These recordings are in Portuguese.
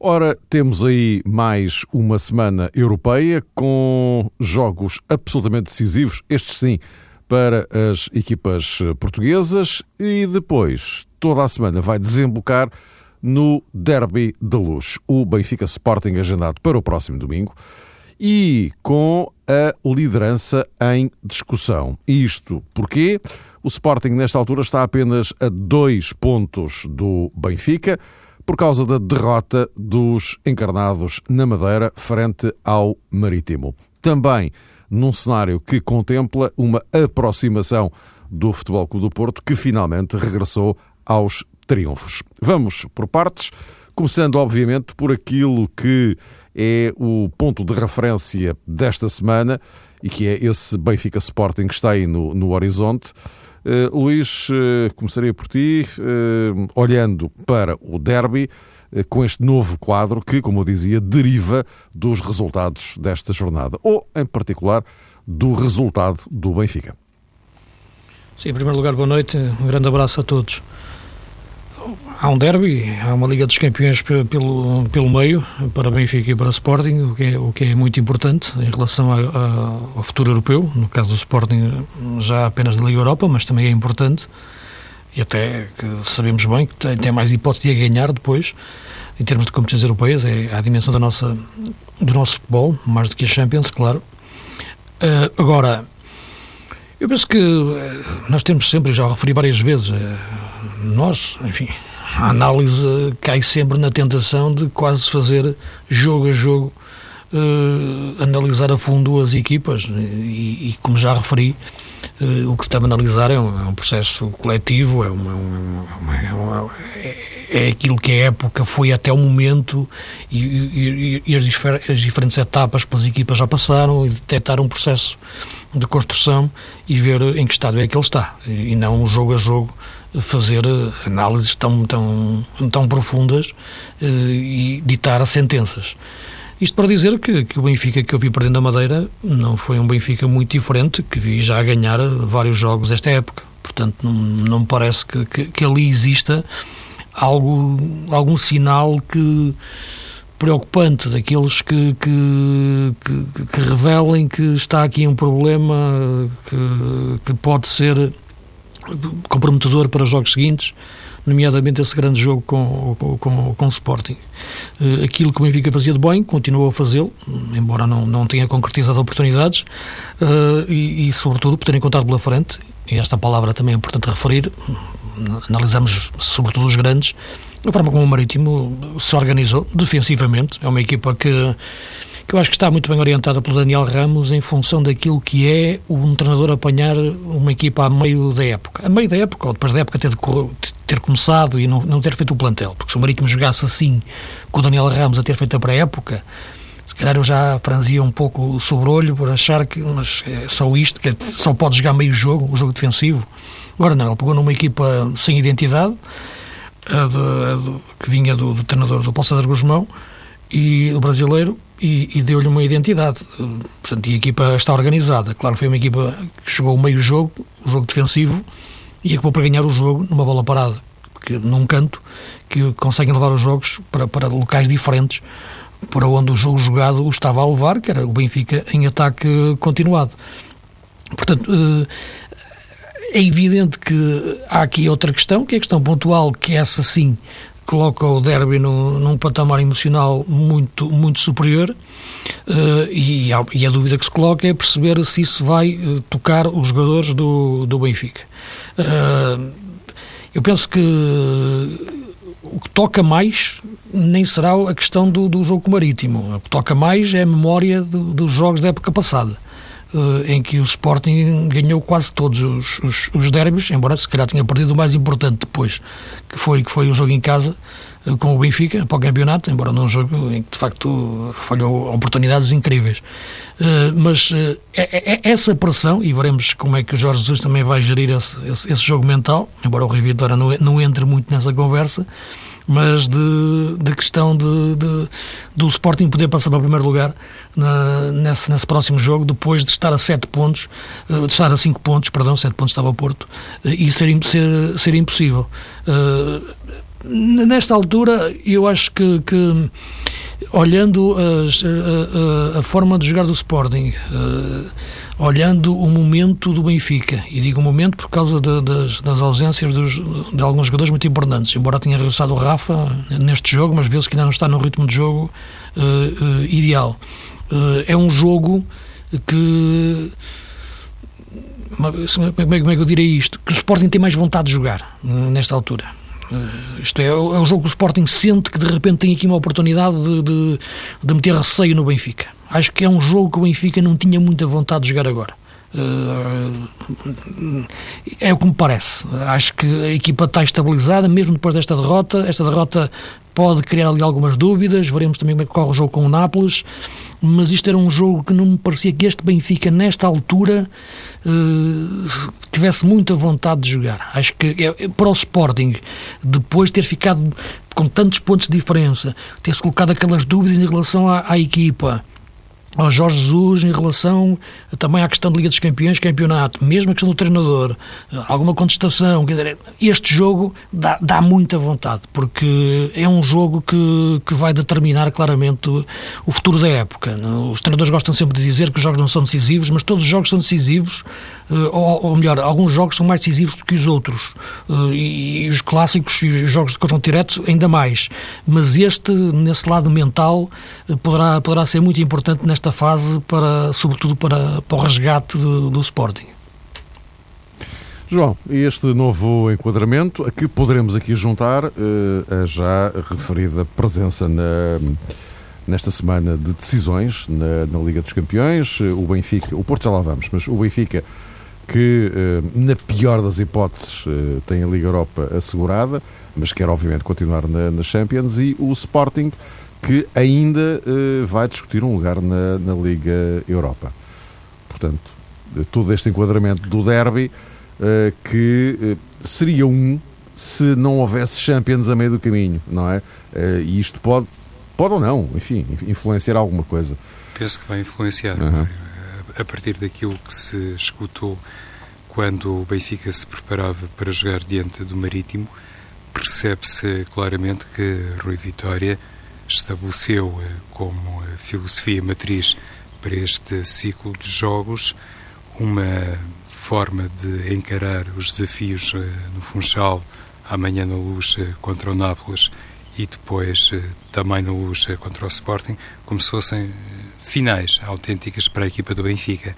Ora, temos aí mais uma semana europeia com jogos absolutamente decisivos, estes sim, para as equipas portuguesas. E depois toda a semana vai desembocar no Derby da Luz, o Benfica Sporting agendado para o próximo domingo. E com a liderança em discussão. Isto porque o Sporting, nesta altura, está apenas a dois pontos do Benfica por causa da derrota dos encarnados na Madeira frente ao Marítimo. Também num cenário que contempla uma aproximação do Futebol Clube do Porto, que finalmente regressou aos triunfos. Vamos por partes, começando, obviamente, por aquilo que é o ponto de referência desta semana e que é esse Benfica Sporting que está aí no, no horizonte. Uh, Luís, uh, começaria por ti, uh, olhando para o derby, com este novo quadro que, como eu dizia, deriva dos resultados desta jornada, ou, em particular, do resultado do Benfica. Sim, em primeiro lugar, boa noite, um grande abraço a todos há um derby, há uma Liga dos Campeões pelo, pelo meio, para Benfica e para Sporting, o que é, o que é muito importante em relação a, a, ao futuro europeu. No caso do Sporting, já apenas da Liga Europa, mas também é importante. E até que sabemos bem que tem, tem mais hipótese de ganhar depois, em termos de competições europeias, é a dimensão da nossa, do nosso futebol, mais do que a Champions, claro. Uh, agora, eu penso que eh, nós temos sempre, já referi várias vezes, eh, nós, enfim, a análise cai sempre na tentação de quase fazer jogo a jogo, uh, analisar a fundo as equipas. E, e como já referi, uh, o que se deve analisar é um, é um processo coletivo, é, uma, uma, é uma, é, aquilo que a época foi até o momento e, e, e as, difer as, diferentes etapas pelas equipas já passaram e detectar um processo de construção e ver em que estado é que ele está. E não jogo a jogo fazer eh, análises tão, tão, tão profundas eh, e ditar sentenças. Isto para dizer que, que o Benfica que eu vi perdendo a Madeira não foi um Benfica muito diferente, que vi já ganhar vários jogos esta época. Portanto, não, não me parece que, que, que ali exista algo, algum sinal que preocupante daqueles que, que, que, que, revelem que está aqui um problema que, que pode ser comprometedor para os jogos seguintes, nomeadamente esse grande jogo com, com, com o Sporting. Eh, aquilo que o Benfica fazia de bem, continuou a fazê-lo, embora não, não tenha concretizado oportunidades, eh, e, e, sobretudo por terem contado pela frente, e esta palavra também é importante referir, analisamos sobretudo os grandes, a forma como o Marítimo se organizou defensivamente, é uma equipa que que eu acho que está muito bem orientada pelo Daniel Ramos em função daquilo que é um treinador apanhar uma equipa a meio da época. A meio da época, ou depois da época ter, ter começado e não, não ter feito o plantel. Porque se o Marítimo jogasse assim, com o Daniel Ramos a ter feito a pré-época, se calhar eu já franzia um pouco o sobrolho por achar que mas é só isto, que é, só pode jogar meio jogo, o jogo defensivo. Agora não, ele pegou numa equipa sem identidade, a de, a de, que vinha do, do treinador do Poço de Guzmão, e o brasileiro e, e deu-lhe uma identidade. Portanto, a equipa está organizada. Claro foi uma equipa que o meio jogo, o jogo defensivo, e acabou por ganhar o jogo numa bola parada, que, num canto, que conseguem levar os jogos para, para locais diferentes para onde o jogo jogado o estava a levar, que era o Benfica em ataque continuado. Portanto, eh, é evidente que há aqui outra questão, que é a questão pontual, que essa sim coloca o derby num patamar emocional muito, muito superior uh, e, a, e, a, dúvida que se coloca é perceber se isso vai uh, tocar os jogadores do, do Benfica. Uh, eu penso que o que toca mais nem será a questão do, do jogo marítimo. O que toca mais é a memória do, dos jogos da época passada. Uh, em que o Sporting ganhou quase todos os, os, os derbys, embora se calhar tenha perdido o mais importante depois, que foi, que foi o jogo em casa uh, com o Benfica para o campeonato, embora não um jogo em que de facto falhou oportunidades incríveis. Uh, mas é, é, essa pressão, e veremos como é que o Jorge Jesus também vai gerir esse, esse, esse jogo mental, embora o Rui Vitória não, não entre muito nessa conversa, mas de, de questão de, de, do Sporting poder passar para o primeiro lugar na, nesse, nesse próximo jogo, depois de estar a 7 pontos, eh, de estar a 5 pontos, perdão, 7 pontos estava o Porto, eh, e ser, ser, ser impossível. Uh, nesta altura, eu acho que, que olhando as, a, a, a, forma de jogar do Sporting, uh, olhando o momento do Benfica, e digo momento por causa de, das, ausências dos, de alguns jogadores muito importantes, embora tenha regressado o Rafa neste jogo, mas vê-se que ainda não está no ritmo de jogo uh, uh, ideal. é um jogo que como é, que eu direi isto? Que o Sporting tem mais vontade de jogar nesta altura Uh, isto é, é o jogo que o Sporting sente que de repente tem aqui uma oportunidade de, de, de, meter receio no Benfica. Acho que é um jogo que o Benfica não tinha muita vontade de jogar agora. Uh, é o que me parece. Acho que a equipa está estabilizada, mesmo depois desta derrota. Esta derrota pode criar ali algumas dúvidas. Veremos também como é que corre o jogo com o Nápoles mas isto era um jogo que não me parecia que este Benfica, nesta altura, uh, tivesse muita vontade de jogar. Acho que é, é, para o Sporting, depois de ter ficado com tantos pontos de diferença, ter-se colocado aquelas dúvidas em relação à, à equipa ao Jorge Jesus em relação também à questão de Liga dos Campeões, campeonato, mesmo a questão do treinador, alguma contestação, quer dizer, este jogo dá, dá muita vontade, porque é um jogo que, que vai determinar claramente o, o futuro da época. Os treinadores gostam sempre de dizer que os jogos não são decisivos, mas todos os jogos são decisivos, eh, ou, ou melhor, alguns jogos são mais decisivos do que os outros, eh, e, e os clássicos e os jogos de confronto direto ainda mais, mas este, nesse lado mental, eh, poderá, poderá ser muito importante nesta nesta fase, para, sobretudo para, para o resgate do, do Sporting. João, este novo enquadramento, a que poderemos aqui juntar uh, a já referida presença na, nesta semana de decisões na, na, Liga dos Campeões, eh, o Benfica, o Porto já lá vamos, mas o Benfica que, uh, na pior das hipóteses, uh, tem a Liga Europa assegurada, mas quer obviamente continuar na, na Champions, e o Sporting que ainda uh, vai discutir um lugar na, na, Liga Europa. Portanto, todo este enquadramento do derby, uh, que uh, seria um se não houvesse Champions a meio do caminho, não é? e isto pode, pode ou não, enfim, influenciar alguma coisa. Penso que vai influenciar, uhum. a partir daquilo que se escutou quando o Benfica se preparava para jogar diante do Marítimo, percebe-se claramente que Rui Vitória estabeleceu eh, como eh, filosofia matriz para este ciclo de jogos uma forma de encarar os desafios eh, no Funchal, amanhã na luz contra o Nápoles e depois também na luz contra o Sporting, como se fossem finais autênticas para a equipa do Benfica.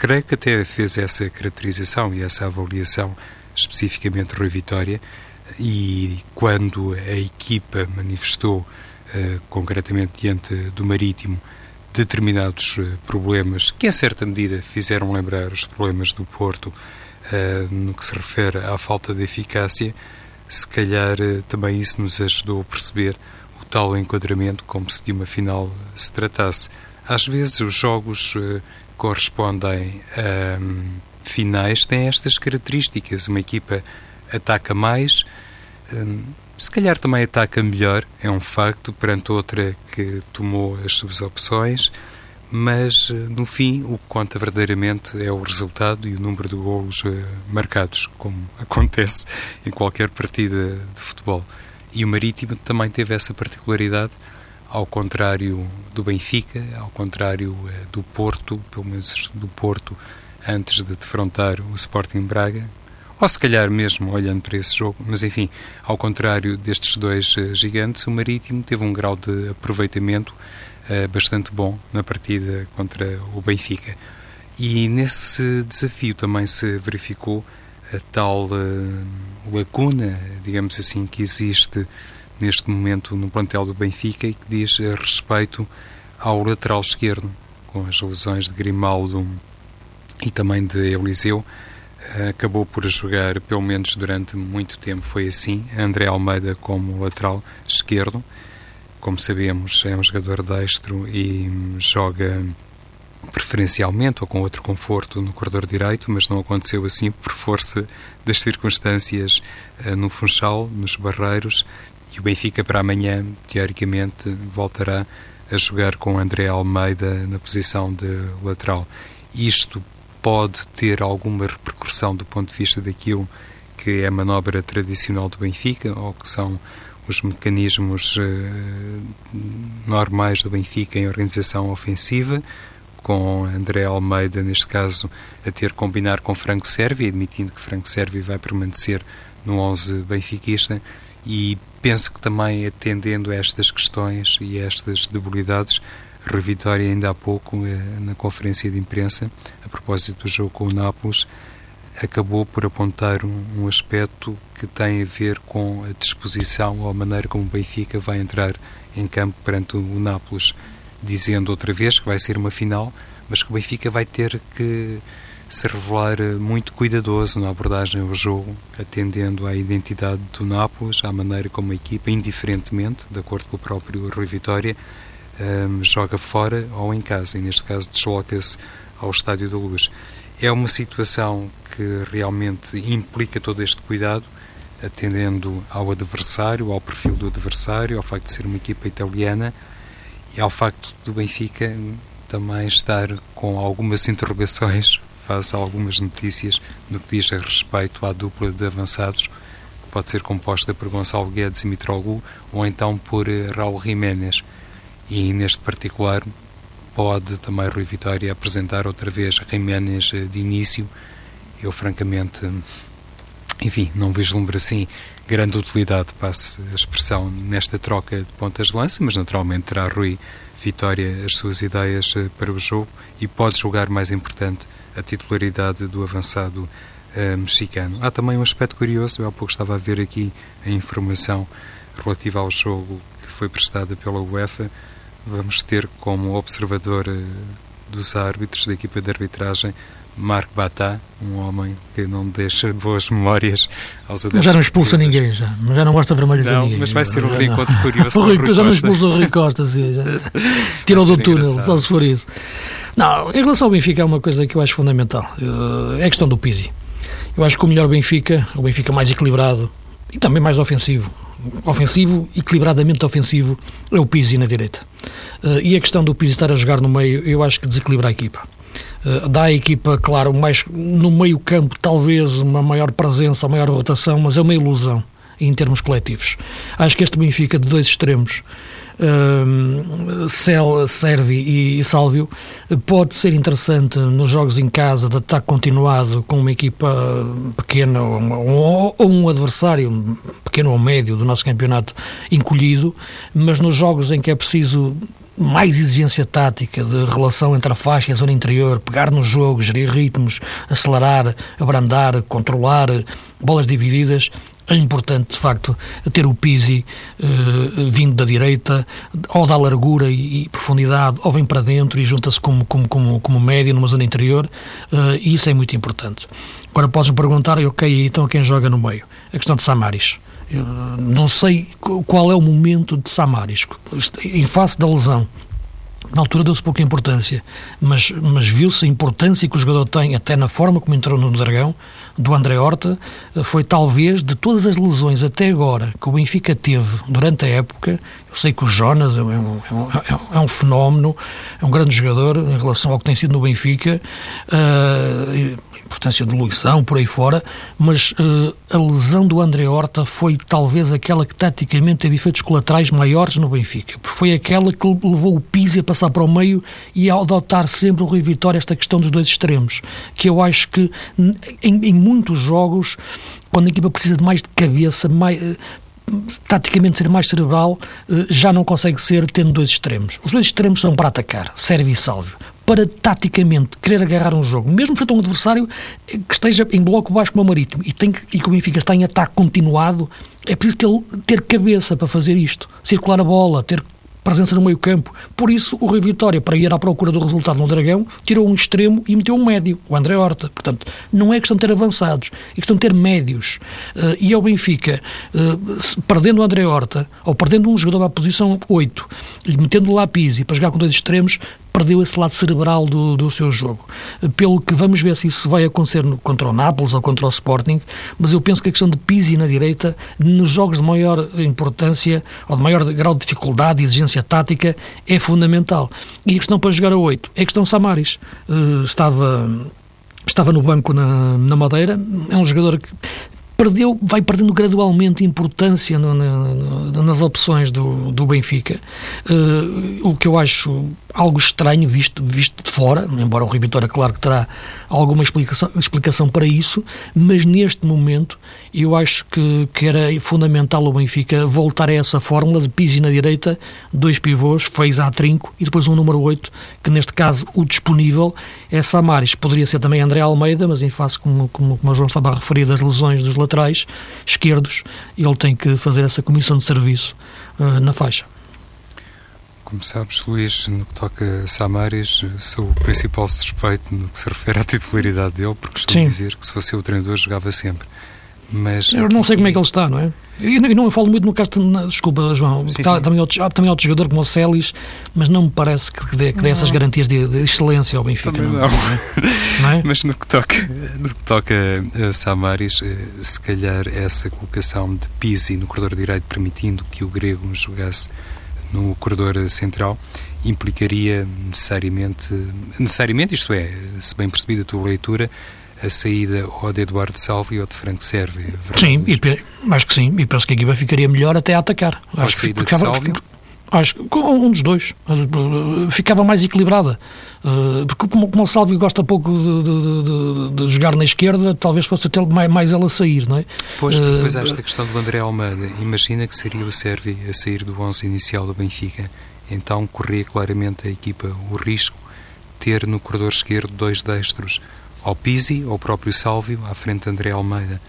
Creio que até fez essa caracterização e essa avaliação especificamente Rui Vitória e quando a equipa manifestou concretamente diante do Marítimo, determinados eh, problemas que, em certa medida, fizeram lembrar os problemas do Porto eh, no que se refere à falta de eficácia. Se calhar também isso nos ajudou a perceber o tal enquadramento como se de uma final se tratasse. Às vezes os jogos correspondem a um, finais, têm estas características. Uma equipa ataca mais, um, se calhar também ataca melhor, é um facto, perante outra que tomou as suas opções, mas eh, no fim o que conta verdadeiramente é o resultado e o número de golos eh, marcados, como acontece em qualquer partida de futebol. E o Marítimo também teve essa particularidade, ao contrário do Benfica, ao contrário eh, do Porto, pelo menos do Porto, antes de defrontar o Sporting Braga, ou se calhar mesmo olhando para esse jogo, mas enfim, ao contrário destes dois uh, gigantes, o Marítimo teve um grau de aproveitamento uh, bastante bom na partida contra o Benfica. E nesse desafio também se verificou a tal uh, lacuna, digamos assim, que existe neste momento no plantel do Benfica e que diz respeito ao lateral esquerdo, com as lesões de Grimaldo e também de Eliseu, acabou por jogar, pelo menos durante muito tempo foi assim, André Almeida como lateral esquerdo. Como sabemos, é um jogador destro e joga preferencialmente ou com outro conforto no corredor direito, mas não aconteceu assim por força das circunstâncias uh, no Funchal, nos Barreiros, e o Benfica para amanhã, teoricamente, voltará a jogar com André Almeida na posição de lateral. Isto pode ter alguma repercussão do ponto de vista daquilo que é a manobra tradicional do Benfica, ou que são os mecanismos uh, normais do Benfica em organização ofensiva, com André Almeida, neste caso, a ter combinar com Franco Servi, admitindo que Franco Servi vai permanecer no 11 benfiquista, e penso que também atendendo a estas questões e a estas debilidades, Revitória ainda há pouco, eh, na conferência de imprensa, a propósito do jogo com o Nápoles, acabou por apontar um, aspecto que tem a ver com a disposição ou a maneira como o Benfica vai entrar em campo perante o Nápoles, dizendo outra vez que vai ser uma final, mas que o Benfica vai ter que se revelar muito cuidadoso na abordagem ao jogo, atendendo à identidade do Nápoles, à maneira como a equipa, indiferentemente, de acordo com o próprio Rui Vitória, um, joga fora ou em casa, e neste caso desloca-se ao Estádio da Luz. É uma situação que realmente implica todo este cuidado, atendendo ao adversário, ao perfil do adversário, ao facto de ser uma equipa italiana e ao facto do Benfica também estar com algumas interrogações face a algumas notícias no que diz a respeito à dupla de avançados, que pode ser composta por Gonçalo Guedes e Mitroglou, ou então por eh, Raul Jiménez e neste particular pode também Rui Vitória apresentar outra vez Jiménez eh, de início. Eu francamente, enfim, não vislumbro assim grande utilidade, passe a expressão, nesta troca de pontas de lança, mas naturalmente terá Rui Vitória as suas ideias eh, para o jogo e pode julgar mais importante a titularidade do avançado uh, mexicano. Há também um aspecto curioso, eu há pouco estava a ver aqui a informação relativa ao jogo que foi prestada pela UEFA, vamos ter como observador eh, dos árbitros da equipa de arbitragem Marco Batá, um homem que não deixa boas memórias aos adeptos. Já não expulsa ninguém, já. já não gosta vermelhos não, ninguém. Mas vai ser um reencontro curioso. o Rui, já não expulsa o Rui Costa, sim. Tirou do túnel, engraçado. só se for isso. Não, em relação ao Benfica, é uma coisa que eu acho fundamental. Eh, é a questão do Pizzi. Eu acho que o melhor Benfica, o Benfica mais equilibrado e também mais ofensivo, ofensivo, equilibradamente ofensivo, é o Pizzi na direita. Uh, e a questão do Pizzi estar a jogar no meio, eu acho que desequilibra a equipa. Uh, dá à equipa, claro, mais no meio campo, talvez uma maior presença, uma maior rotação, mas é uma ilusão em termos coletivos. Acho que este Benfica de dois extremos uh, Cel, Servi e Sálvio, pode ser interessante nos jogos em casa de ataque continuado com uma equipa pequena ou, ou um adversário pequeno ou médio do nosso campeonato encolhido, mas nos jogos em que é preciso mais exigência tática de relação entre a faixa e a zona interior, pegar no jogo, gerir ritmos, acelerar, abrandar, controlar, bolas divididas, é importante, de facto, ter o Pisi uh, vindo da direita, ou dá largura e, e, profundidade, ou vem para dentro e junta-se como, como, como, como médio numa zona interior, uh, e isso é muito importante. Agora podes-me perguntar, ok, então quem joga no meio? A questão de Samaris. Eu não sei qual é o momento de Samaris, em face da lesão. Na altura deu-se pouca importância, mas, mas viu-se a importância que o jogador tem, até na forma como entrou no Dragão, do André Horta, foi talvez de todas as lesões até agora que o Benfica teve durante a época. Eu sei que o Jonas é um, é um, é um fenómeno, é um grande jogador em relação ao que tem sido no Benfica. Uh, importância de Luição, por aí fora, mas uh, a lesão do André Horta foi talvez aquela que taticamente teve efeitos colaterais maiores no Benfica, foi aquela que levou o Pizzi a passar para o meio e a adotar sempre o Rui Vitória esta questão dos dois extremos, que eu acho que em, em muitos jogos, quando a equipa precisa de mais de cabeça, mais, uh, taticamente ser mais cerebral, uh, já não consegue ser tendo dois extremos. Os dois extremos são para atacar, serve e salve para taticamente querer agarrar um jogo, mesmo frente a um adversário que esteja em bloco baixo como o Marítimo e, tem, e que o Benfica está em ataque continuado, é preciso ter, ter cabeça para fazer isto, circular a bola, ter presença no meio campo. Por isso, o Rio Vitória, para ir à procura do resultado no Dragão, tirou um extremo e meteu um médio, o André Horta. Portanto, não é questão de ter avançados, é questão de ter médios. Uh, e ao Benfica, uh, perdendo o André Horta, ou perdendo um jogador à posição 8, e metendo o Lapisi para jogar com dois extremos, perdeu esse lado cerebral do, do seu jogo. Pelo que vamos ver se isso vai acontecer no, contra o Nápoles ou contra o Sporting, mas eu penso que a questão de Pizzi na direita, nos jogos de maior importância ou de maior grau de dificuldade e exigência tática, é fundamental. E a questão para jogar a 8 é a questão Samaris. Uh, estava estava no banco na, na Madeira, é um jogador que perdeu, vai perdendo gradualmente importância no, no, nas opções do, do Benfica, uh, o que eu acho algo estranho visto, visto de fora, embora o Rio Vitória, claro que terá alguma explicação, explicação para isso, mas neste momento eu acho que, que era fundamental o Benfica voltar a essa fórmula de Pizzi na direita, dois pivôs, fez a trinco e depois um número 8, que neste caso o disponível é Samaris. Poderia ser também André Almeida, mas em face, como, como, como o João estava a referir, das lesões dos laterais esquerdos, ele tem que fazer essa comissão de serviço uh, na faixa. Como sabes, Luís, no que toca a Samaris, sou o principal suspeito no que se refere à titularidade dele, porque estou a dizer que se fosse o treinador jogava sempre. Mas eu não sei como é que ele está, não é? E não, não falo muito no caso, de, desculpa, João, sim, está, sim. Também, outro, também outro jogador como o Celis, mas não me parece que dê, que dê essas garantias de, de, excelência ao Benfica. Também não. não. não é? Mas no que toca, no que toca a Samaris, eh, se calhar essa colocação de Pisi no corredor direito, permitindo que o grego jogasse no corredor central implicaria necessariamente, necessariamente, isto é, se bem percebida a tua leitura, a saída ou de Eduardo Salvi ou de Franco Servi. Sim, e, acho que sim, e penso que a equipa ficaria melhor até a atacar. Ou acho a saída de Salvi? Acho que um dos dois. Ficava mais equilibrada. Eh, porque como, como o Salvio gosta pouco de, de, de, de, jogar na esquerda, talvez fosse até mais, mais ela sair, não é? Pois, depois uh, esta questão do André Almeida. Imagina que seria o Servi a sair do 11 inicial do Benfica. Então corria claramente a equipa o risco de ter no corredor esquerdo dois destros, ao Pisi ou o próprio Salvio, à frente de André Almeida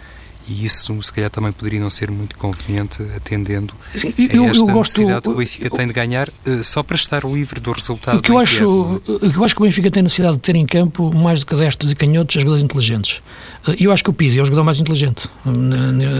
e isso se calhar também poderia não ser muito conveniente atendendo eu, a esta eu gosto, necessidade que o Benfica tem de ganhar uh, só para estar livre do resultado o que eu acho o que eu acho que o Benfica tem necessidade de ter em campo mais do que destros e canhotos jogadores inteligentes uh, eu acho que o Pizzi é o jogador mais inteligente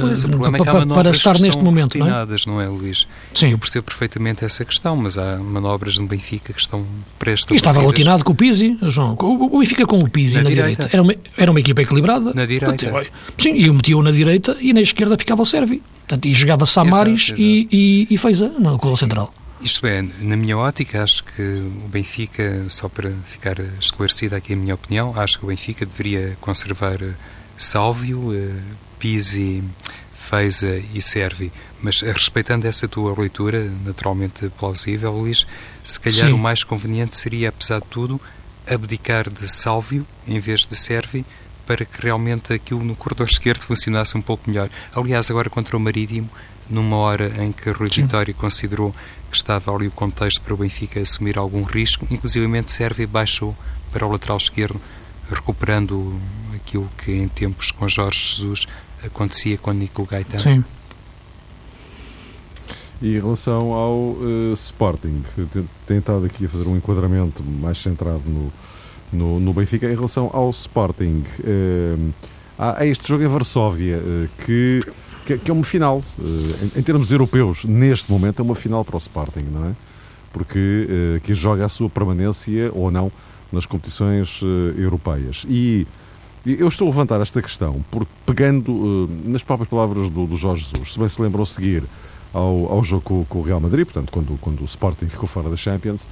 pois, o problema é que há manobras para estar neste momento não é? não é Luís? Sim. eu percebo perfeitamente essa questão mas há manobras no Benfica que estão pré-estabelecidas e estava rotinado com o Pizzi João o, Benfica com o Pizzi na, na direita. direita, era, uma, era uma equipa equilibrada na direita sim, e o metiu na direita e na esquerda ficava o Servi. Portanto, e jogava Samaris exato, exato. E, e, e Feiza no gol central. Isto é, na minha ótica, acho que o Benfica, só para ficar esclarecida aqui a minha opinião, acho que o Benfica deveria conservar eh, Sálvio, eh, Pisi, Feiza e Servi. Mas eh, respeitando essa tua leitura, naturalmente plausível, Luís, se calhar Sim. o mais conveniente seria, apesar de tudo, abdicar de Sálvio em vez de Servi para que realmente aquilo no corredor esquerdo funcionasse um pouco melhor. Aliás, agora contra o Marítimo, numa hora em que Rui Sim. Vitória considerou que estava ali o contexto para o Benfica assumir algum risco, inclusivamente serve e baixou para o lateral esquerdo, recuperando aquilo que em tempos com Jorge Jesus acontecia com Nico Gaetano. Sim. E em relação ao uh, Sporting, tem estado aqui a fazer um enquadramento mais centrado no, no, no Benfica. Em relação ao Sporting, eh, há, este jogo em Varsóvia eh, que, que, é uma final, eh, em, termos europeus, neste momento é uma final para o Sporting, não é? Porque que joga a sua permanência ou não nas competições europeias. E eu estou a levantar esta questão porque, pegando nas próprias palavras do, do, Jorge Jesus, se bem se lembram seguir ao, ao jogo com, com, o Real Madrid, portanto, quando, quando o Sporting ficou fora da Champions,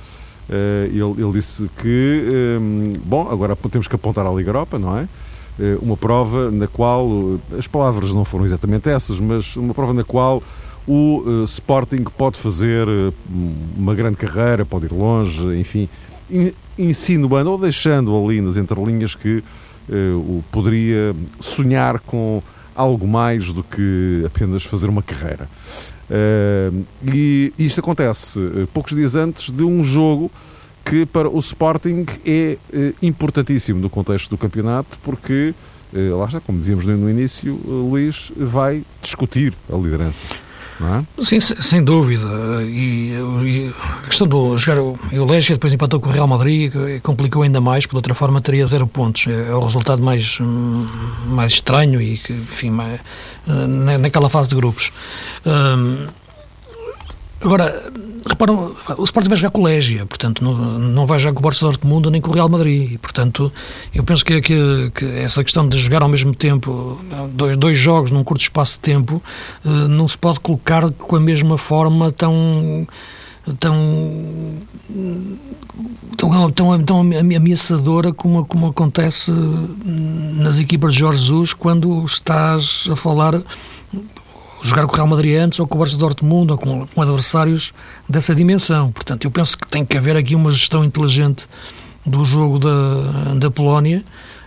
ele, ele, disse que, ehm, bom, agora temos que apontar à Liga Europa, não é? Eh, uma prova na qual, as palavras não foram exatamente essas, mas uma prova na qual o uh, Sporting pode fazer uh, uma grande carreira, pode ir longe, enfim, insinuando ou deixando ali nas entrelinhas que uh, poderia sonhar com algo mais do que apenas fazer uma carreira. Uh, e isto acontece uh, poucos dias antes de um jogo que para o Sporting é uh, importantíssimo no contexto do campeonato, porque, lá está, como dizíamos no início, Luís vai discutir a liderança é? Sim, sem dúvida. E, e a questão do jogar o, o Légio depois empatou com o Real Madrid complicou ainda mais, por outra forma teria zero pontos. É, é o resultado mais, mais estranho e que, enfim, mais, naquela fase de grupos. Um, Agora, reparam, o Sporting vai jogar com portanto, não, não vai jogar com o Borussia Dortmund nem com o Real Madrid. E, portanto, eu penso que, que, que, essa questão de jogar ao mesmo tempo dois, dois jogos num curto espaço de tempo uh, não se pode colocar com a mesma forma tão tão tão, tão, tão ameaçadora como, como acontece nas equipas de Jorge Jesus quando estás a falar jogar com o Real Madrid antes ou com o Borussia Dortmund ou com, com adversários dessa dimensão. Portanto, eu penso que tem que haver aqui uma gestão inteligente do jogo da, da Polónia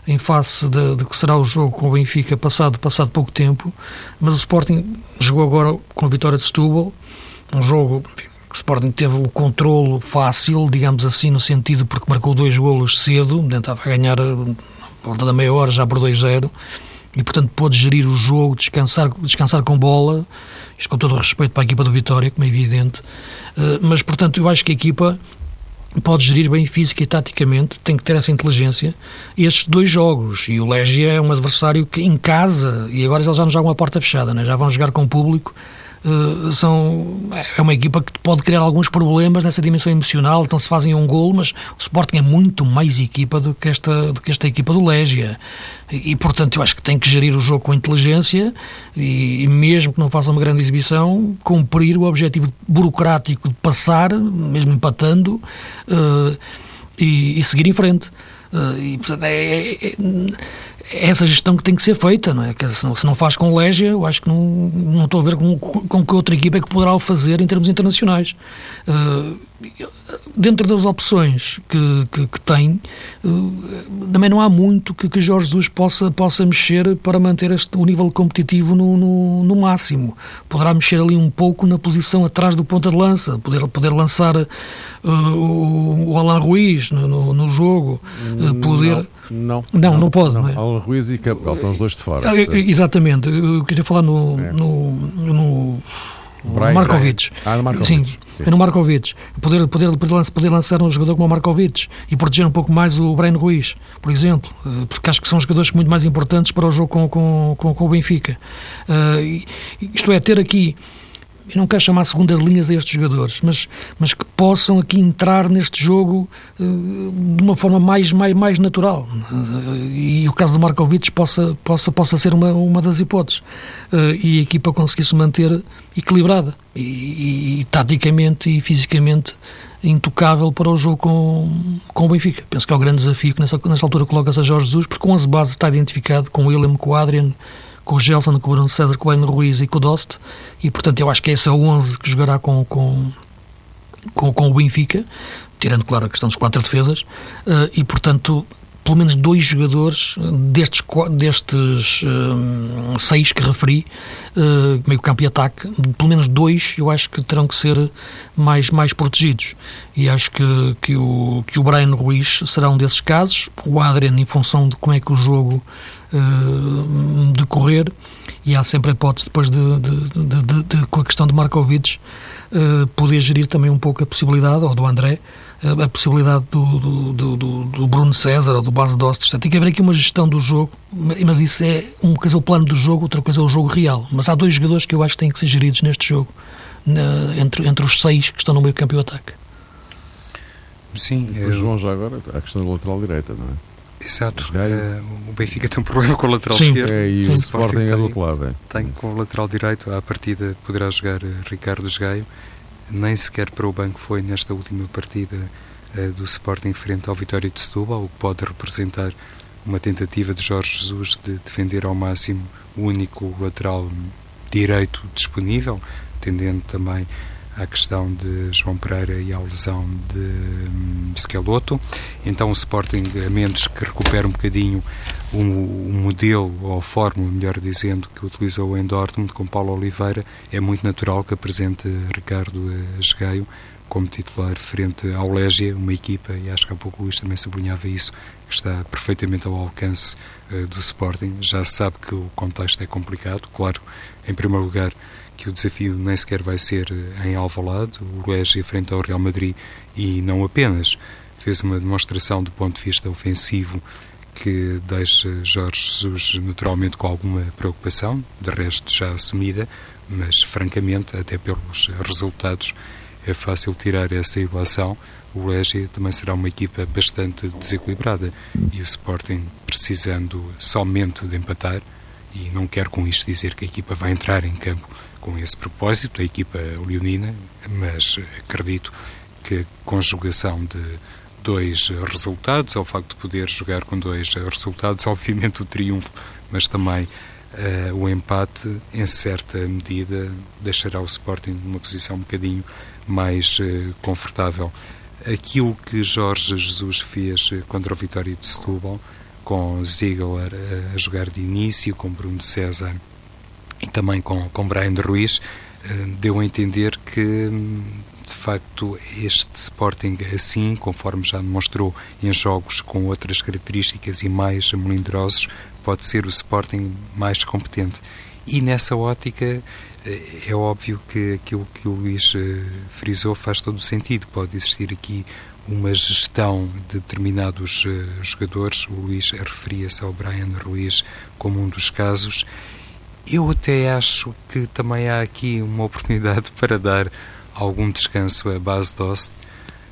em face de, de, que será o jogo com o Benfica passado, passado pouco tempo, mas o Sporting jogou agora com a vitória de Setúbal, um jogo que o Sporting teve o controlo fácil, digamos assim, no sentido porque marcou dois golos cedo, tentava ganhar a volta da meia hora já por 2-0, e, portanto, pôde gerir o jogo, descansar, descansar com bola, isto com todo o respeito para a equipa do Vitória, como é evidente, uh, mas, portanto, eu acho que a equipa pode gerir bem física e taticamente, tem que ter essa inteligência, estes dois jogos, e o Légia é um adversário que em casa, e agora eles já não jogam a porta fechada, né? já vão jogar com o público, Uh, são, é uma equipa que pode criar alguns problemas nessa dimensão emocional, então se fazem um gol, mas o Sporting é muito mais equipa do que esta, do que esta equipa do Légia. E, e, portanto, eu acho que tem que gerir o jogo com inteligência e, e, mesmo que não faça uma grande exibição, cumprir o objetivo burocrático de passar, mesmo empatando, uh, e, e, seguir em frente. Uh, e, portanto, é, é, é é essa gestão que tem que ser feita, não é? Que se, não, faz com o Légia, eu acho que não, não estou a ver com, com que outra equipa é que poderá o fazer em termos internacionais. Uh, dentro das opções que, que, que tem, uh, também não há muito que, que Jorge Jesus possa, possa mexer para manter este, o nível competitivo no, no, no, máximo. Poderá mexer ali um pouco na posição atrás do ponta de lança, poder, poder lançar uh, o, o Alain Ruiz no, no, no jogo, poder... Não. Não, não, não pode. Não. não é? Alan Ruiz e Campbell estão os dois de fora. Ah, exatamente. Eu queria falar no, é. no, no Brian, Markovic. Ah, no Markovic. Sim, Sim. É no Markovic. Poder, poder, poder lançar um jogador como o Markovic e proteger um pouco mais o Brian Ruiz, por exemplo, eh, porque acho que são jogadores muito mais importantes para o jogo com, com, com, com o Benfica. Uh, isto é, ter aqui eu não quero chamar segundas linhas a estes jogadores, mas, mas que possam aqui entrar neste jogo uh, de uma forma mais, mais, mais natural. Uh, e o caso do Markovic possa, possa, possa ser uma, uma das hipóteses. Uh, e a equipa conseguir se manter equilibrada e, e, e, taticamente e fisicamente intocável para o jogo com, com o Benfica. Penso que é o grande desafio que nessa, nessa altura coloca-se a Jorge Jesus, porque com 11 bases está identificado com o Willem, com o Adrian com o Gelson, com o Bruno César, com o Eno Ruiz e com o Dost, e portanto eu acho que é essa 11 que jogará com, com, com, com o Benfica, tirando, claro, a questão dos quatro defesas, uh, e portanto pelo menos dois jogadores destes, destes uh, seis que referi, uh, meio campo e ataque, pelo menos dois eu acho que terão que ser mais, mais protegidos. E acho que, que, o, que o Brian Ruiz será um desses casos, o Adrian em função de como é que o jogo uh, decorrer, e há sempre a hipótese depois de, de, de, de com a questão de Markovic uh, poder gerir também um pouco a possibilidade, ou do André, a possibilidade do, do, do, do, Bruno César ou do Base Dost. Tem que haver aqui uma gestão do jogo, mas isso é uma coisa é o plano do jogo, outra coisa é o jogo real. Mas há dois jogadores que eu acho que têm que ser geridos neste jogo, entre, entre os seis que estão no meio campo e o ataque. Sim. É... João, já agora, a questão da lateral direita, não é? Exato. Uh, o Benfica tem um problema com o lateral Sim. esquerdo. É, e o Sporting é do outro lado. É. Tem com o lateral direito, à partida poderá jogar uh, Ricardo Esgaio nem sequer para o banco foi nesta última partida uh, do Sporting frente ao Vitória de Setúbal, o que pode representar uma tentativa de Jorge Jesus de defender ao máximo o único lateral direito disponível, atendendo também à questão de João Pereira e à lesão de um, Schelotto. Então o Sporting, a menos que recupere um bocadinho o, modelo, ou a fórmula, melhor dizendo, que utilizou em Dortmund com Paulo Oliveira, é muito natural que apresente Ricardo Esgueio como titular frente ao Légia, uma equipa, e acho que há pouco o Luís também sublinhava isso, que está perfeitamente ao alcance uh, do Sporting. Já se sabe que o contexto é complicado, claro, em primeiro lugar, que o desafio nem sequer vai ser eh, em Alvalade, o Légia frente ao Real Madrid e não apenas. Fez uma demonstração do ponto de vista ofensivo que deixa Jorge Jesus naturalmente com alguma preocupação, de resto já assumida, mas francamente, até pelos resultados, é fácil tirar essa ilação. O Légia também será uma equipa bastante desequilibrada e o Sporting precisando somente de empatar, e não quero com isto dizer que a equipa vai entrar em campo com esse propósito, a equipa leonina, mas acredito que a conjugação de dois resultados, ao facto de poder jogar com dois resultados, obviamente o triunfo, mas também uh, o empate, em certa medida, deixará o Sporting numa posição um bocadinho mais uh, confortável. Aquilo que Jorge Jesus fez contra o Vitória de Setúbal, com Ziegler a jogar de início, com Bruno César e também com, com Brian Ruiz, uh, deu a entender que de facto, este Sporting, assim, conforme já demonstrou em jogos com outras características e mais melindrosos, pode ser o Sporting mais competente. E nessa ótica, eh, é óbvio que aquilo que o Luís eh, frisou faz todo o sentido. Pode existir aqui uma gestão de determinados eh, jogadores. O Luís referia-se ao Brian Ruiz como um dos casos. Eu até acho que também há aqui uma oportunidade para dar algum descanso a base doce.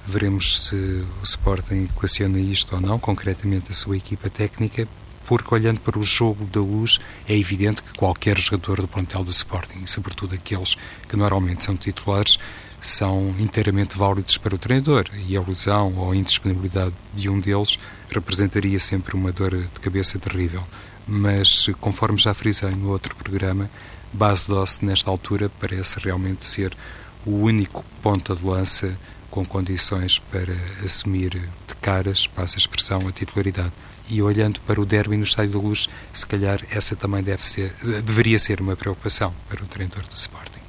Veremos se o Sporting equaciona isto ou não, concretamente a sua equipa técnica, porque olhando para o jogo da luz, é evidente que qualquer jogador do plantel do Sporting, sobretudo aqueles que normalmente são titulares, são inteiramente válidos para o treinador e a lesão ou a indisponibilidade de um deles representaria sempre uma dor de cabeça terrível. Mas, conforme já frisei no outro programa, Base Doce, nesta altura, parece realmente ser o único ponta de lança com condições para assumir de caras, passa a expressão, a titularidade. E olhando para o derby no Estádio da Luz, se calhar essa também deve ser, deveria ser uma preocupação para o treinador do Sporting.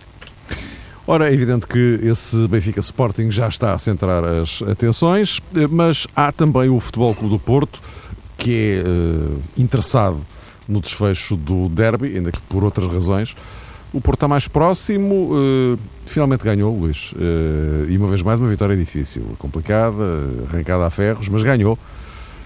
Ora, é evidente que esse Benfica Sporting já está a centrar as atenções, mas há também o Futebol Clube do Porto, que é uh, interessado no desfecho do derby, ainda que por outras razões. O Porto está mais próximo, uh, finalmente ganhou, Luís. Uh, e uma vez mais, uma vitória difícil, complicada, arrancada a ferros, mas ganhou.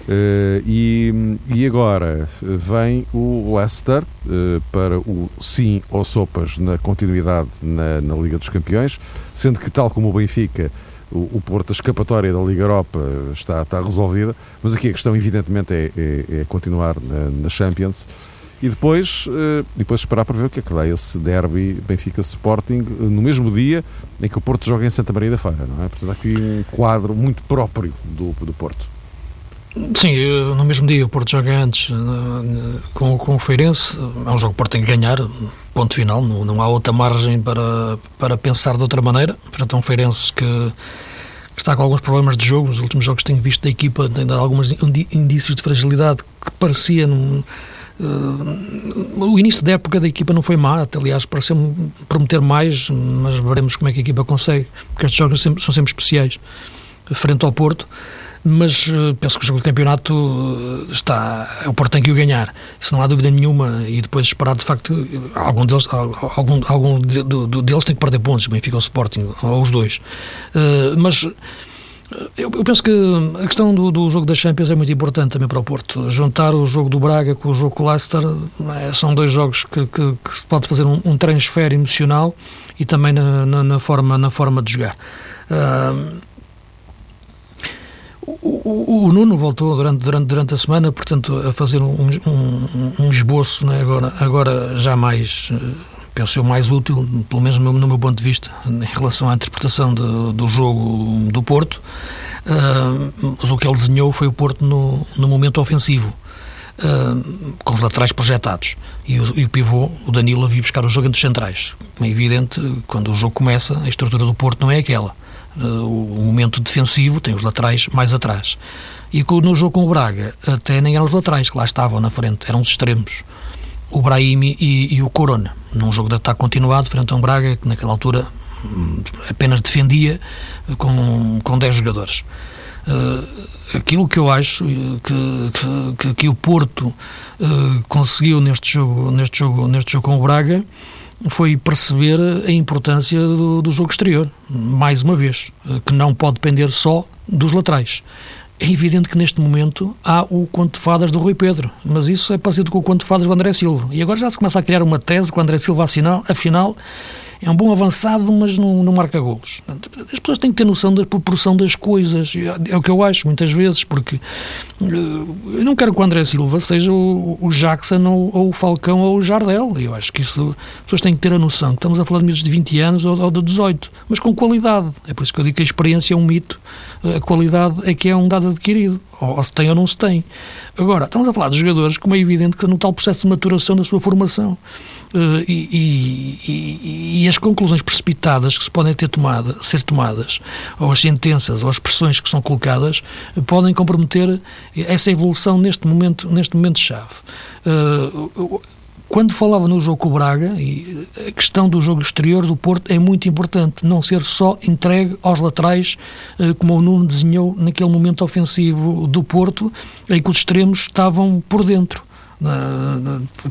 Uh, e, e, agora vem o Leicester uh, para o sim ou sopas na continuidade na, na, Liga dos Campeões, sendo que, tal como o Benfica, o, Porto, a escapatória da Liga Europa está, está resolvida, mas aqui a questão, evidentemente, é, é, é continuar na, na Champions. E depois, uh, depois esperar para ver o que é que dá esse derby Benfica-Sporting no mesmo dia em que o Porto joga em Santa Maria da Feira, não é? Portanto, há aqui um quadro muito próprio do, do Porto. Sim, no mesmo dia o Porto joga antes com, com o Feirense. É um jogo que o Porto tem que ganhar, ponto final. Não, não há outra margem para, para pensar de outra maneira. Frente a um Feirense que, que, está com alguns problemas de jogo. Nos últimos jogos tenho visto da equipa, tem dado alguns indícios de fragilidade que parecia. Num, uh, o início da época da equipa não foi má, até, aliás, pareceu prometer mais, mas veremos como é que a equipa consegue, porque estes jogos são sempre especiais. Frente ao Porto mas uh, penso que o jogo de campeonato uh, está. O Porto tem que o ganhar, isso não há dúvida nenhuma, e depois esperar de facto. Algum deles, algum, algum de, de, deles tem que perder pontos, Benfica ou Sporting, ou os dois. Uh, mas. Eu, penso que a questão do, do, jogo da Champions é muito importante também para o Porto. Juntar o jogo do Braga com o jogo com o Leicester são dois jogos que, que, que pode fazer um, um, transfer emocional e também na, na, na, forma, na forma de jogar. Uh, o, o, Nuno voltou durante, durante, durante a semana, portanto, a fazer um, um, um esboço, né, agora, agora já mais, eh, penso eu, mais útil, pelo menos no, no meu ponto de vista, em relação à interpretação de, do jogo do Porto. Uh, mas o que ele desenhou foi o Porto no, no momento ofensivo. Uh, com os laterais projetados e o, e o pivô, o Danilo, a vir buscar o jogo entre os centrais. É evidente, quando o jogo começa, a estrutura do Porto não é aquela o momento defensivo, tem os laterais mais atrás. E no jogo com o Braga, até nem eram os laterais que lá estavam na frente, eram os extremos. O Brahimi e, e o Corona, num jogo de ataque continuado, frente a um Braga que naquela altura apenas defendia com, com 10 jogadores. Uh, aquilo que eu acho que, que, que o Porto uh, conseguiu neste jogo, neste, jogo, neste jogo com o Braga foi perceber a importância do, do jogo exterior, mais uma vez, que não pode depender só dos laterais. É evidente que neste momento há o conto de fadas do Rui Pedro, mas isso é parecido com o conto de fadas do André Silva. E agora já se começa a criar uma tese que o André Silva, afinal, afinal é um bom avançado, mas não, não marca golos. As pessoas têm que ter noção da proporção das coisas, é o que eu acho muitas vezes, porque eh, eu não quero que o André Silva seja o, o Jackson ou, ou, o Falcão ou o Jardel. Eu acho que isso as pessoas têm que ter a noção estamos a falar de miúdos de 20 anos ou, ou de 18, mas com qualidade. É por isso que eu digo que a experiência é um mito, a qualidade é que é um dado adquirido, ou se tem ou não se tem. Agora, estamos a falar de jogadores, como é evidente que no tal processo de maturação da sua formação. Uh, e, e, e, as conclusões precipitadas que se podem ter tomada, ser tomadas, ou as sentenças, ou as pressões que são colocadas, podem comprometer essa evolução neste momento, neste momento chave. Uh, quando falava no jogo com o Braga, a questão do jogo exterior do Porto é muito importante, não ser só entregue aos laterais, como o Nuno desenhou naquele momento ofensivo do Porto, em que os extremos estavam por dentro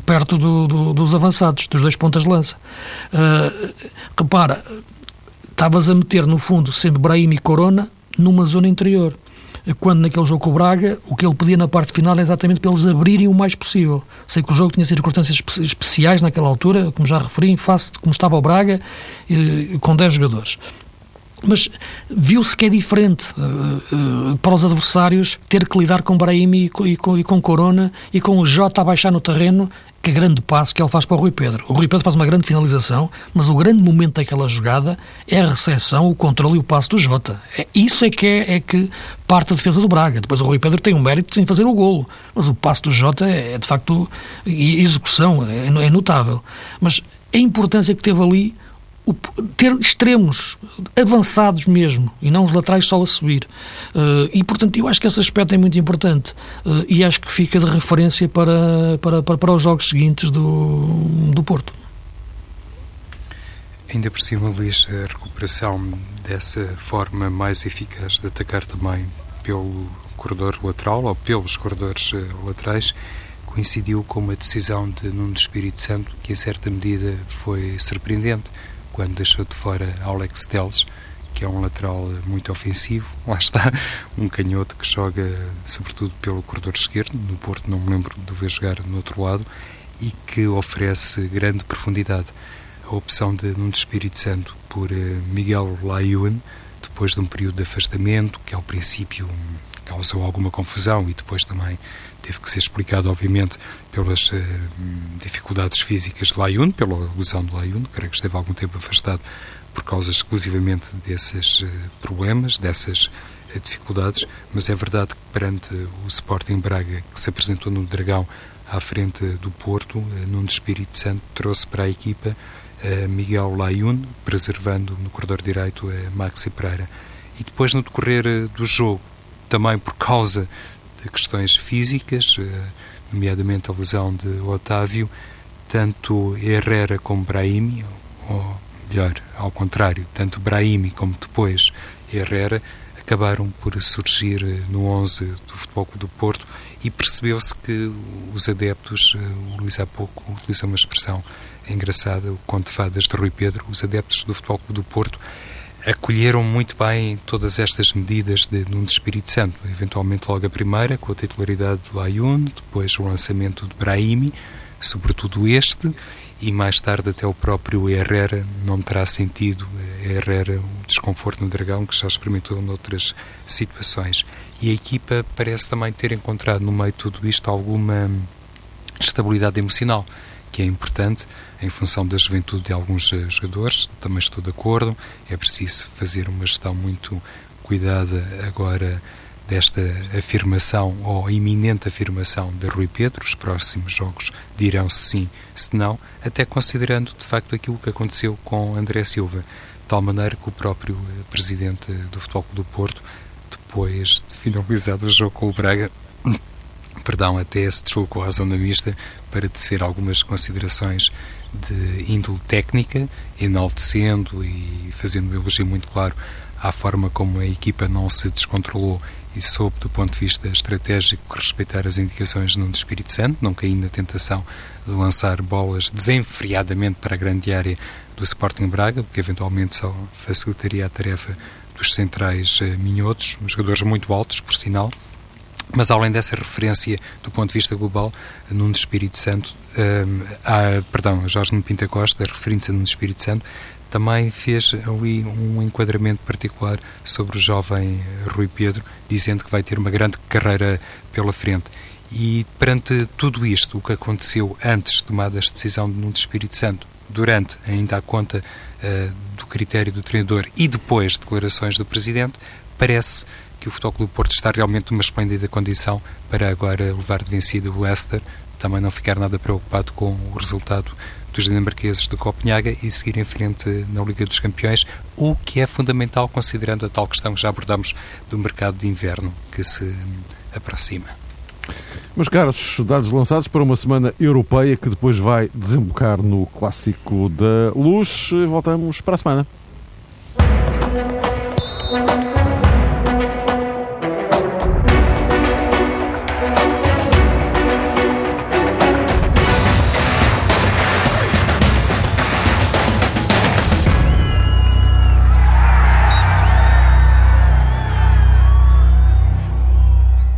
perto do, do, dos avançados, dos dois pontas de lança. Uh, repara, estavas a meter no fundo, sendo Brahim e Corona, numa zona interior. Quando naquele jogo com o Braga, o que ele pedia na parte final é exatamente para eles abrirem o mais possível. Sei que o jogo tinha circunstâncias especiais naquela altura, como já referi, em face de como estava o Braga, com 10 jogadores mas viu-se que é diferente uh, uh, para os adversários ter que lidar com Brahim e, e, com, e com Corona e com o Jota a baixar no terreno que grande passo que ele faz para o Rui Pedro. O Rui Pedro faz uma grande finalização, mas o grande momento daquela jogada é a recepção, o controle e o passo do Jota. É, isso é que é, é que parte da defesa do Braga. Depois o Rui Pedro tem um mérito em fazer o golo, mas o passo do Jota é, é de facto execução, é, é notável. Mas a importância que teve ali o, ter extremos avançados mesmo e não os laterais só a subir. Uh, e, portanto, eu acho que esse aspecto é muito importante uh, e acho que fica de referência para, para, para, para os jogos seguintes do, do Porto. Ainda por cima, Luís, a recuperação dessa forma mais eficaz de atacar também pelo corredor lateral ou pelos corredores uh, laterais coincidiu com uma decisão de Nuno Espírito Santo que, em certa medida, foi surpreendente quando deixou de fora Alex Teles, que é um lateral muito ofensivo. Lá está, um canhoto que joga sobretudo pelo corredor esquerdo, no Porto não me lembro de ver jogar no outro lado, e que oferece grande profundidade. A opção de Nuno Espírito Santo por eh, Miguel Layun, depois de um período de afastamento, que ao princípio causou alguma confusão e depois também teve que ser explicado, obviamente, pelas uh, dificuldades físicas de Layun, pela lesão de Layun, creio que esteve algum tempo afastado por causa exclusivamente desses uh, problemas, dessas uh, dificuldades, mas é verdade que perante o Sporting Braga, que se apresentou no Dragão à frente do Porto, num Espírito Santo, trouxe para a equipa Miguel Layun, preservando no corredor direito a Maxi Pereira. E depois, no decorrer do jogo, também por causa de questões físicas, eh, nomeadamente a lesão de Otávio, tanto Herrera como Brahimi, ou melhor, ao contrário, tanto Brahimi como depois Herrera, acabaram por surgir eh, no 11 do Futebol Clube do Porto e percebeu-se que os adeptos, eh, o Luís há pouco utilizou uma expressão engraçada, o conto de fadas de Rui Pedro, os adeptos do Futebol Clube do Porto acolheram muito bem todas estas medidas de de Espírito Santo. Eventualmente logo a primeira, com a titularidade do Ayun, depois o lançamento de Brahimi, sobretudo este, e mais tarde até o próprio Herrera não terá sentido, Herrera, o desconforto no Dragão, que já experimentou noutras situações. E a equipa parece também ter encontrado no meio de tudo isto alguma estabilidade emocional que é importante em função da juventude de alguns eh, jogadores, também estou de acordo, é preciso fazer uma gestão muito cuidada agora desta afirmação ou iminente afirmação de Rui Pedro, os próximos jogos dirão se sim, se não, até considerando de facto aquilo que aconteceu com André Silva, de tal maneira que o próprio eh, presidente do Futebol Clube do Porto, depois de finalizado o jogo com o Braga, perdão, até se deslocou à zona mista para tecer algumas considerações de índole técnica, enaltecendo e fazendo um elogio muito claro à forma como a equipa não se descontrolou e soube, do ponto de vista estratégico, respeitar as indicações Nuno Espírito Santo, não caindo na tentação de lançar bolas desenfreadamente para a grande área do Sporting Braga, porque eventualmente só facilitaria a tarefa dos centrais eh, minhotos, jogadores muito altos, por sinal. Mas além dessa referência do ponto de vista global, Nuno Espírito Santo, um, ah, perdão, Jorge Nuno Pinta Costa, referindo-se a Nuno Espírito Santo, também fez ali um enquadramento particular sobre o jovem Rui Pedro, dizendo que vai ter uma grande carreira pela frente. E perante tudo isto, o que aconteceu antes de tomada esta decisão de Nuno Espírito Santo, durante, ainda à conta uh, do critério do treinador e depois declarações do Presidente, parece que o Futebol Clube Porto está realmente numa esplêndida condição para agora levar de vencido o Leicester, também não ficar nada preocupado com o resultado dos dinamarqueses de Copenhaga e seguir em frente na Liga dos Campeões, o que é fundamental considerando a tal questão que já abordamos do mercado de inverno que se aproxima. Meus caros, dados lançados para uma semana europeia que depois vai desembocar no clássico da luz. Voltamos para a semana.